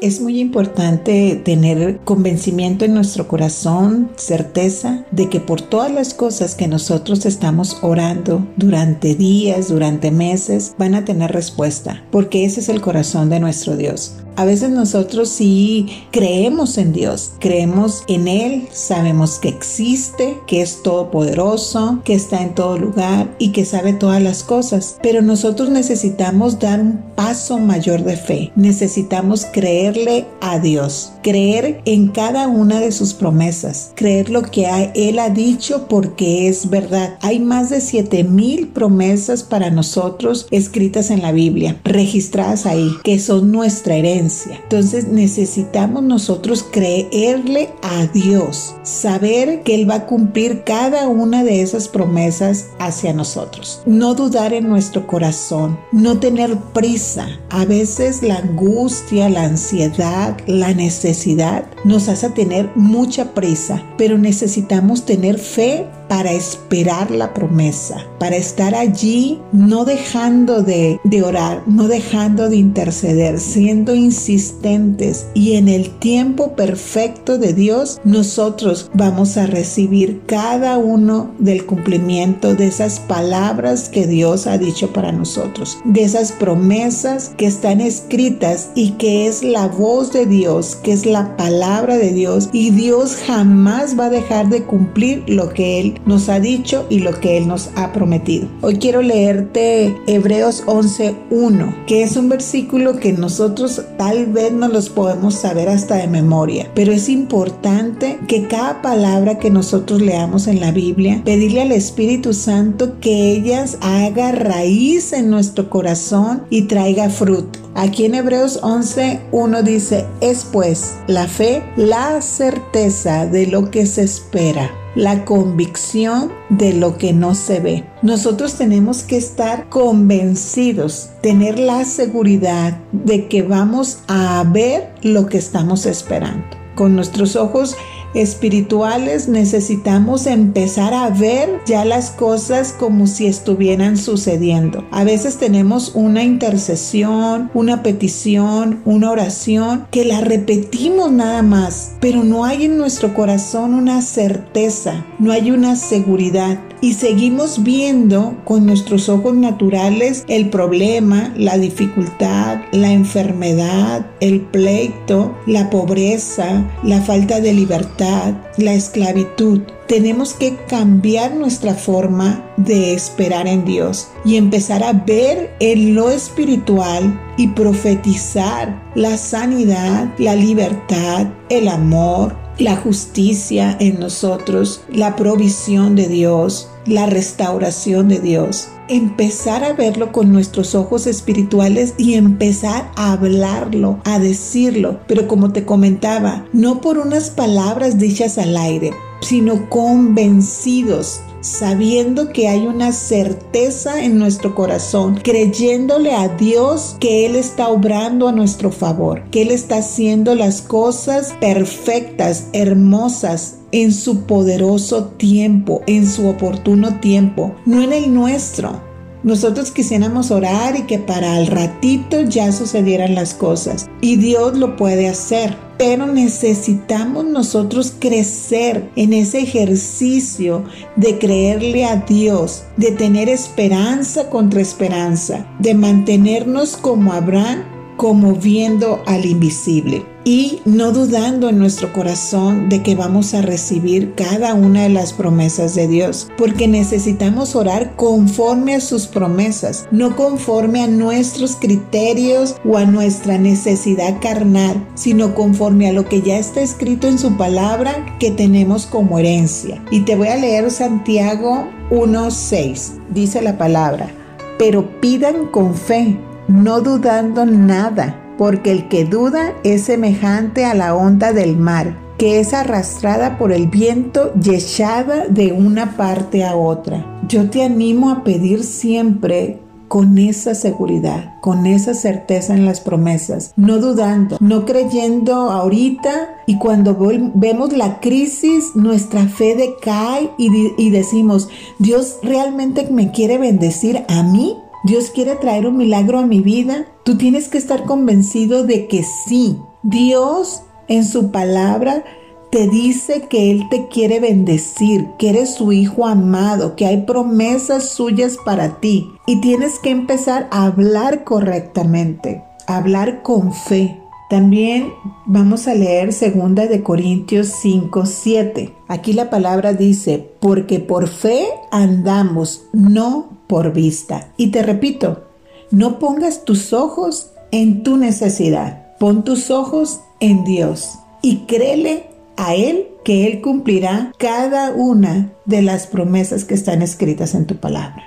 Es muy importante tener convencimiento en nuestro corazón, certeza de que por todas las cosas que nosotros estamos orando durante días, durante meses, van a tener respuesta, porque ese es el corazón de nuestro Dios. A veces nosotros sí creemos en Dios, creemos en Él, sabemos que existe, que es todopoderoso, que está en todo lugar y que sabe todas las cosas, pero nosotros necesitamos dar un paso mayor de fe, necesitamos creerle a Dios, creer en cada una de sus promesas, creer lo que Él ha dicho porque es verdad. Hay más de siete mil promesas para nosotros escritas en la Biblia, registradas ahí, que son nuestra herencia entonces necesitamos nosotros creerle a Dios, saber que Él va a cumplir cada una de esas promesas hacia nosotros. No dudar en nuestro corazón, no tener prisa. A veces la angustia, la ansiedad, la necesidad nos hace tener mucha prisa, pero necesitamos tener fe para esperar la promesa, para estar allí no dejando de, orar, no dejando de interceder, siendo insistentes. Y en el tiempo perfecto de Dios nosotros vamos a recibir cada uno del cumplimiento de esas palabras que Dios ha dicho para nosotros, de esas promesas que están escritas y que es la voz de Dios, que es la palabra de Dios. Y Dios jamás va a dejar de cumplir lo que Él nos ha dicho y lo que Él nos ha prometido. Hoy quiero leerte Hebreos 11.1, que es un versículo que nosotros tal vez no los podemos saber hasta de memoria, pero es importante que cada palabra que nosotros leamos en la Biblia, pedirle al Espíritu Santo que ellas haga raíz en nuestro corazón y traiga fruto. Aquí en Hebreos 11.1 dice, es pues la fe, la certeza de lo que se espera la convicción de lo que no se ve. Nosotros tenemos que estar convencidos, tener la seguridad de que vamos a ver lo que estamos esperando. Con nuestros ojos espirituales necesitamos empezar a ver ya las cosas como si estuvieran sucediendo. A veces tenemos una intercesión, una petición, una oración que la repetimos nada más, pero no hay en nuestro corazón una certeza, no hay una seguridad y seguimos viendo con nuestros ojos naturales el problema, la dificultad, la enfermedad, el pleito, la pobreza, la falta de la esclavitud. Tenemos que cambiar nuestra forma de esperar en Dios y empezar a ver en lo espiritual y profetizar la sanidad, la libertad, el amor, la justicia en nosotros, la provisión de Dios, la restauración de Dios. Empezar a verlo con nuestros ojos espirituales y empezar a hablarlo, a decirlo. Pero como te comentaba, no por unas palabras dichas al aire, sino convencidos sabiendo que hay una certeza en nuestro corazón, creyéndole a Dios que Él está obrando a nuestro favor, que Él está haciendo las cosas perfectas, hermosas, en su poderoso tiempo, en su oportuno tiempo, no en el nuestro. Nosotros quisiéramos orar y que para el ratito ya sucedieran las cosas. Y Dios lo puede hacer. Pero necesitamos nosotros crecer en ese ejercicio de creerle a Dios, de tener esperanza contra esperanza, de mantenernos como Abraham, como viendo al invisible y no dudando en nuestro corazón de que vamos a recibir cada una de las promesas de Dios, porque necesitamos orar conforme a sus promesas, no conforme a nuestros criterios o a nuestra necesidad carnal, sino conforme a lo que ya está escrito en su palabra que tenemos como herencia. Y te voy a leer Santiago 1.6, dice la palabra, pero pidan con fe, no dudando nada porque el que duda es semejante a la onda del mar, que es arrastrada por el viento y echada de una parte a otra. Yo te animo a pedir siempre con esa seguridad, con esa certeza en las promesas, no dudando, no creyendo ahorita y cuando vemos la crisis, nuestra fe decae y, y decimos, Dios realmente me quiere bendecir a mí Dios quiere traer un milagro a mi vida, tú tienes que estar convencido de que sí, Dios en su palabra te dice que Él te quiere bendecir, que eres su hijo amado, que hay promesas suyas para ti y tienes que empezar a hablar correctamente, a hablar con fe. También vamos a leer 2 de Corintios 5, 7. Aquí la palabra dice, porque por fe andamos, no por vista. Y te repito, no pongas tus ojos en tu necesidad, pon tus ojos en Dios y créele a Él que Él cumplirá cada una de las promesas que están escritas en tu palabra.